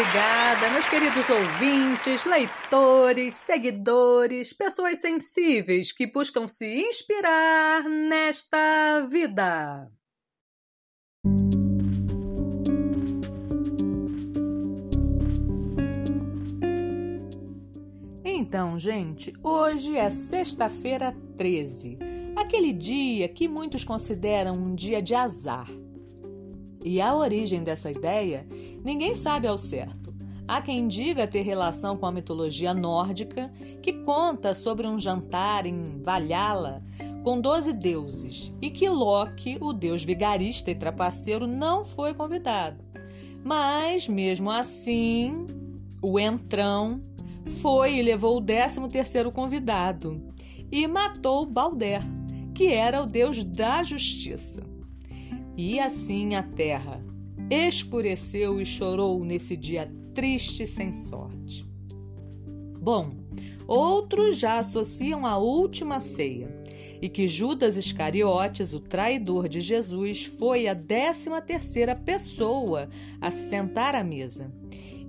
Obrigada, meus queridos ouvintes, leitores, seguidores, pessoas sensíveis que buscam se inspirar nesta vida. Então, gente, hoje é sexta-feira 13, aquele dia que muitos consideram um dia de azar. E a origem dessa ideia ninguém sabe ao certo. Há quem diga ter relação com a mitologia nórdica, que conta sobre um jantar em Valhalla com doze deuses e que Loki, o deus vigarista e trapaceiro, não foi convidado. Mas, mesmo assim, o entrão foi e levou o décimo terceiro convidado e matou Balder, que era o deus da justiça. E assim a terra escureceu e chorou nesse dia triste sem sorte. Bom, outros já associam a última ceia e que Judas Iscariotes, o traidor de Jesus, foi a décima terceira pessoa a sentar à mesa.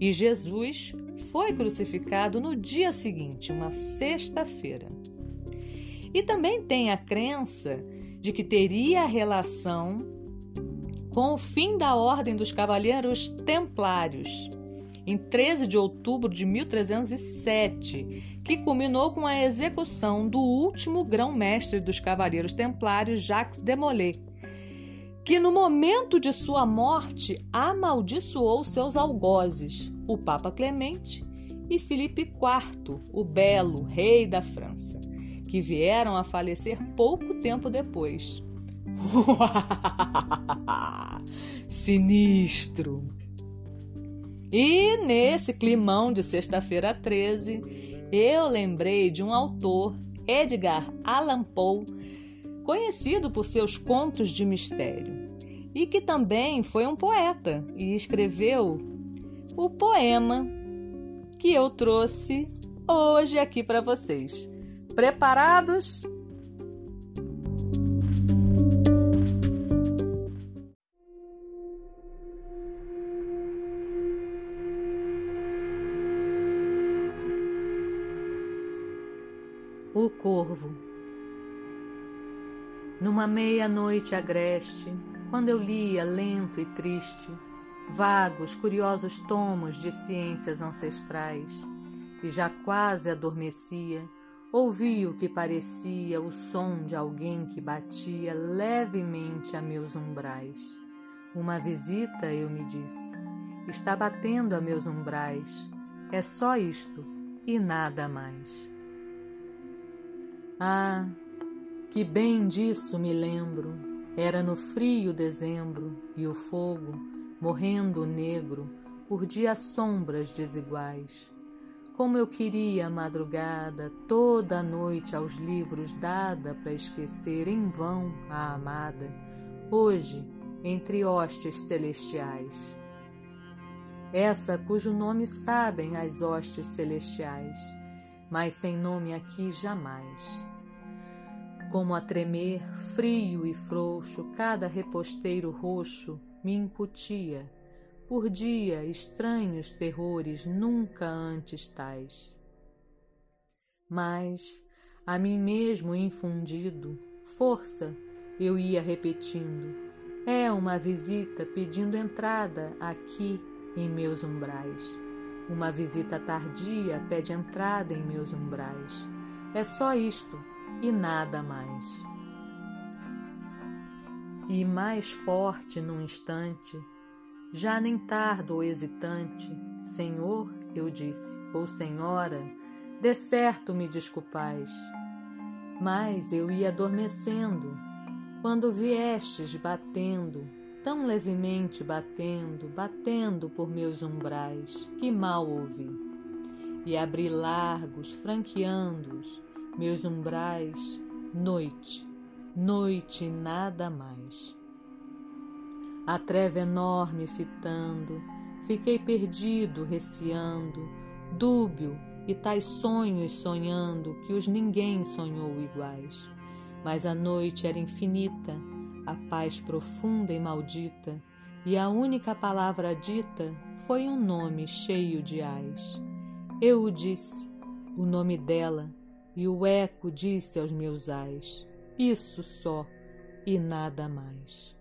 E Jesus foi crucificado no dia seguinte, uma sexta-feira. E também tem a crença de que teria relação com o fim da Ordem dos Cavaleiros Templários, em 13 de outubro de 1307, que culminou com a execução do último grão-mestre dos Cavaleiros Templários, Jacques de Molay, que no momento de sua morte amaldiçoou seus algozes, o Papa Clemente e Filipe IV, o Belo, rei da França, que vieram a falecer pouco tempo depois. Sinistro! E nesse climão de sexta-feira 13, eu lembrei de um autor, Edgar Allan Poe, conhecido por seus contos de mistério, e que também foi um poeta e escreveu o poema que eu trouxe hoje aqui para vocês. Preparados? O Corvo. Numa meia-noite agreste, quando eu lia lento e triste, vagos, curiosos tomos de ciências ancestrais, e já quase adormecia, ouvi o que parecia o som de alguém que batia levemente a meus umbrais. Uma visita, eu me disse, está batendo a meus umbrais. É só isto e nada mais. Ah, que bem disso me lembro. Era no frio dezembro e o fogo, morrendo negro, urdia sombras desiguais. Como eu queria a madrugada, toda a noite aos livros dada para esquecer em vão a amada, hoje entre hostes celestiais. Essa cujo nome sabem as hostes celestiais mas sem nome aqui jamais. Como a tremer, frio e frouxo, cada reposteiro roxo me incutia, por dia, estranhos terrores nunca antes tais. Mas, a mim mesmo infundido, força, eu ia repetindo, é uma visita pedindo entrada aqui em meus umbrais. Uma visita tardia pede entrada em meus umbrais. É só isto e nada mais. E mais forte num instante, já nem tardo ou hesitante, Senhor, eu disse, ou Senhora, de certo me desculpais. Mas eu ia adormecendo, quando viestes batendo tão levemente batendo, batendo por meus umbrais, que mal ouvi. E abri largos, franqueando-os, meus umbrais, noite, noite e nada mais. A treva enorme fitando, fiquei perdido, receando, dúbio e tais sonhos sonhando que os ninguém sonhou iguais. Mas a noite era infinita, a paz profunda e maldita, e a única palavra dita foi um nome cheio de ais. Eu o disse, o nome dela, e o eco disse aos meus ais: Isso só e nada mais.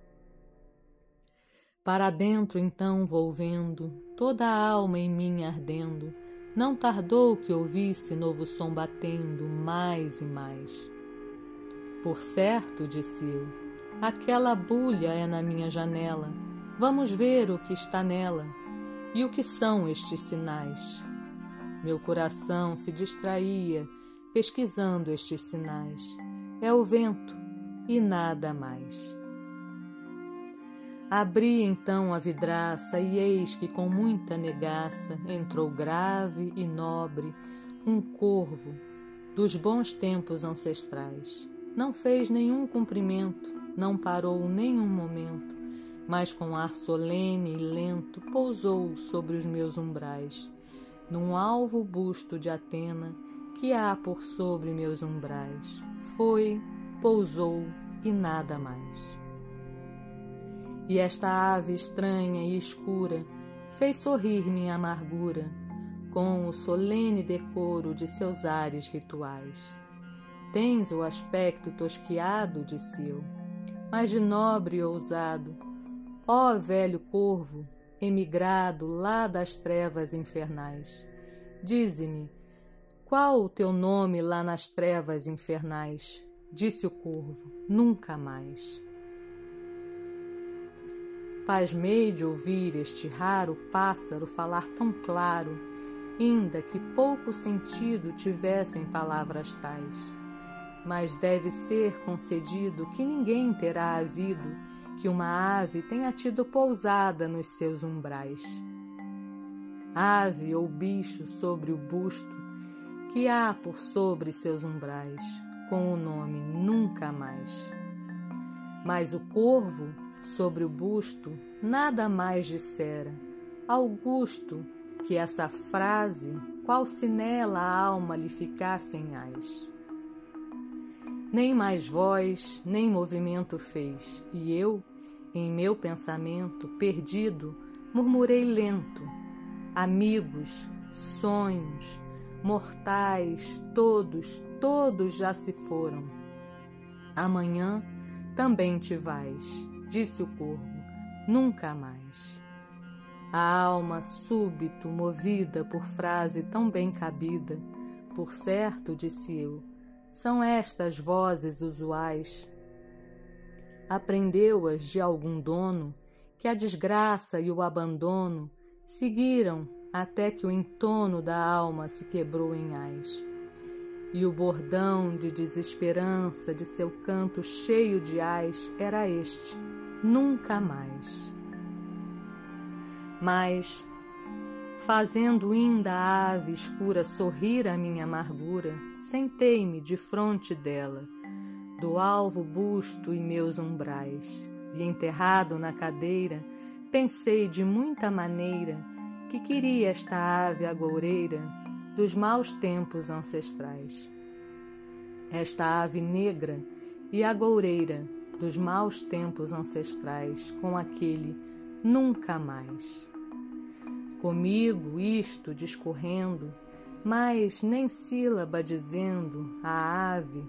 Para dentro então volvendo, toda a alma em mim ardendo, não tardou que ouvisse novo som batendo mais e mais. Por certo, disse eu, aquela bulha é na minha janela. Vamos ver o que está nela e o que são estes sinais. Meu coração se distraía pesquisando estes sinais. É o vento e nada mais. Abri então a vidraça e eis que com muita negaça entrou grave e nobre um corvo dos bons tempos ancestrais. Não fez nenhum cumprimento, não parou nenhum momento, mas com ar solene e lento pousou sobre os meus umbrais, num alvo busto de Atena que há por sobre meus umbrais. Foi, pousou e nada mais. E esta ave estranha e escura fez sorrir minha amargura com o solene decoro de seus ares rituais. Tens o aspecto tosquiado, disse eu, mas de nobre e ousado. Ó velho corvo, emigrado lá das trevas infernais, dize-me, qual o teu nome lá nas trevas infernais? Disse o corvo, nunca mais. Pasmei de ouvir este raro pássaro falar tão claro, ainda que pouco sentido tivessem palavras tais. Mas deve ser concedido que ninguém terá havido que uma ave tenha tido pousada nos seus umbrais. Ave ou bicho sobre o busto que há por sobre seus umbrais, com o nome Nunca Mais. Mas o corvo sobre o busto nada mais dissera. Augusto, que essa frase, qual se nela a alma lhe ficasse em ais. Nem mais voz, nem movimento fez, e eu, em meu pensamento, perdido, murmurei lento: Amigos, sonhos, mortais, todos, todos já se foram. Amanhã também te vais disse o corvo, nunca mais. A alma, súbito, movida por frase tão bem cabida, por certo, disse eu, são estas vozes usuais. Aprendeu-as de algum dono que a desgraça e o abandono seguiram até que o entono da alma se quebrou em ais e o bordão de desesperança de seu canto cheio de ais era este: nunca mais. Mas, fazendo ainda a ave escura sorrir a minha amargura, sentei-me de fronte dela, do alvo busto e meus umbrais, e enterrado na cadeira, pensei de muita maneira que queria esta ave agoureira dos maus tempos ancestrais. Esta ave negra e agoureira dos maus tempos ancestrais com aquele nunca mais. Comigo isto discorrendo, mas nem sílaba dizendo a ave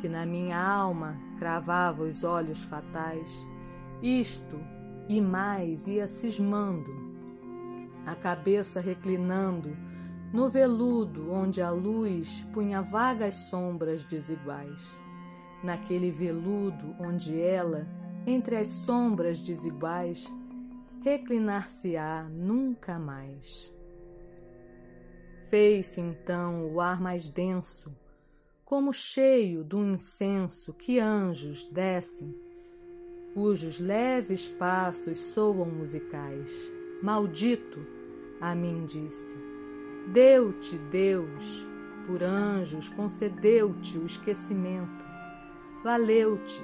que na minha alma cravava os olhos fatais, isto e mais ia cismando, a cabeça reclinando no veludo onde a luz punha vagas sombras desiguais. Naquele veludo onde ela, entre as sombras desiguais, reclinar-se-á nunca mais. Fez-se então o ar mais denso, como cheio do incenso que anjos descem, cujos leves passos soam musicais. Maldito, a mim disse, deu-te Deus, por anjos concedeu-te o esquecimento valeu-te.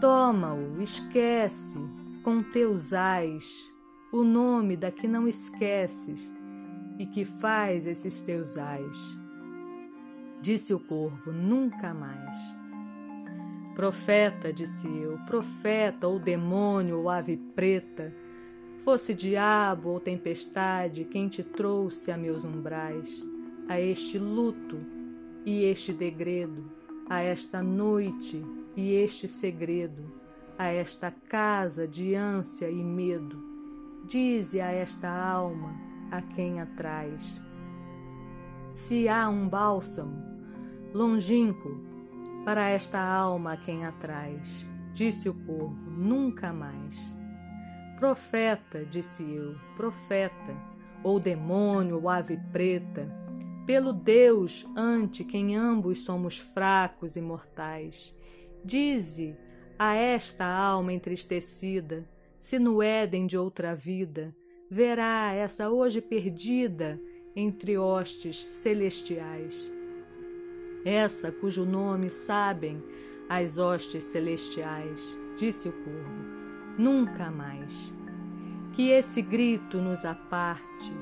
Toma-o, esquece com teus ais o nome da que não esqueces e que faz esses teus ais. Disse o corvo: Nunca mais. Profeta, disse eu, profeta ou demônio ou ave preta, fosse diabo ou tempestade quem te trouxe a meus umbrais, a este luto e este degredo, a esta noite e este segredo, a esta casa de ânsia e medo, dize a esta alma a quem atrás. Se há um bálsamo longínquo para esta alma a quem atrás, disse o corvo, nunca mais. Profeta, disse eu, profeta, ou demônio, ou ave preta, pelo Deus ante quem ambos somos fracos e mortais, dize a esta alma entristecida, se no Éden de outra vida verá essa hoje perdida entre hostes celestiais essa cujo nome sabem as hostes celestiais, disse o corvo, nunca mais. Que esse grito nos aparte.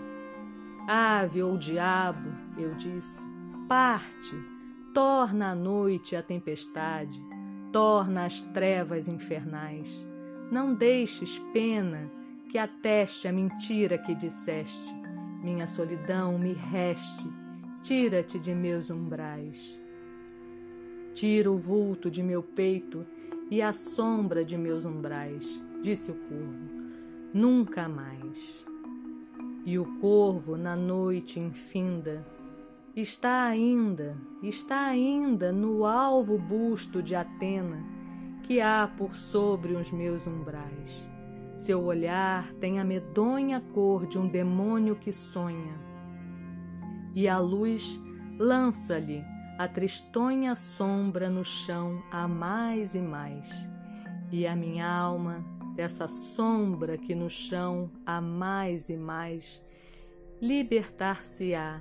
Ave ou diabo, eu disse, parte, torna a noite a tempestade, torna as trevas infernais. Não deixes pena que ateste a mentira que disseste. Minha solidão me reste Tira-te de meus umbrais. Tira o vulto de meu peito e a sombra de meus umbrais, disse o corvo. Nunca mais. E o corvo, na noite infinda, está ainda, está ainda no alvo busto de Atena, que há por sobre os meus umbrais. Seu olhar tem a medonha cor de um demônio que sonha e a luz lança-lhe a tristonha sombra no chão a mais e mais. E a minha alma, dessa sombra que no chão a mais e mais, libertar-se-á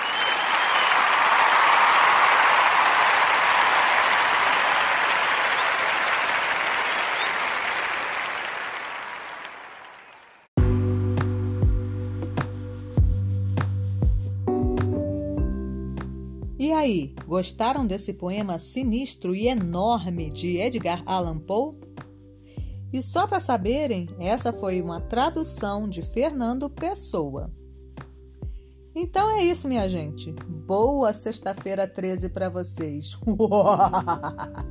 E aí, gostaram desse poema sinistro e enorme de Edgar Allan Poe? E só para saberem, essa foi uma tradução de Fernando Pessoa. Então é isso, minha gente. Boa sexta-feira 13 para vocês.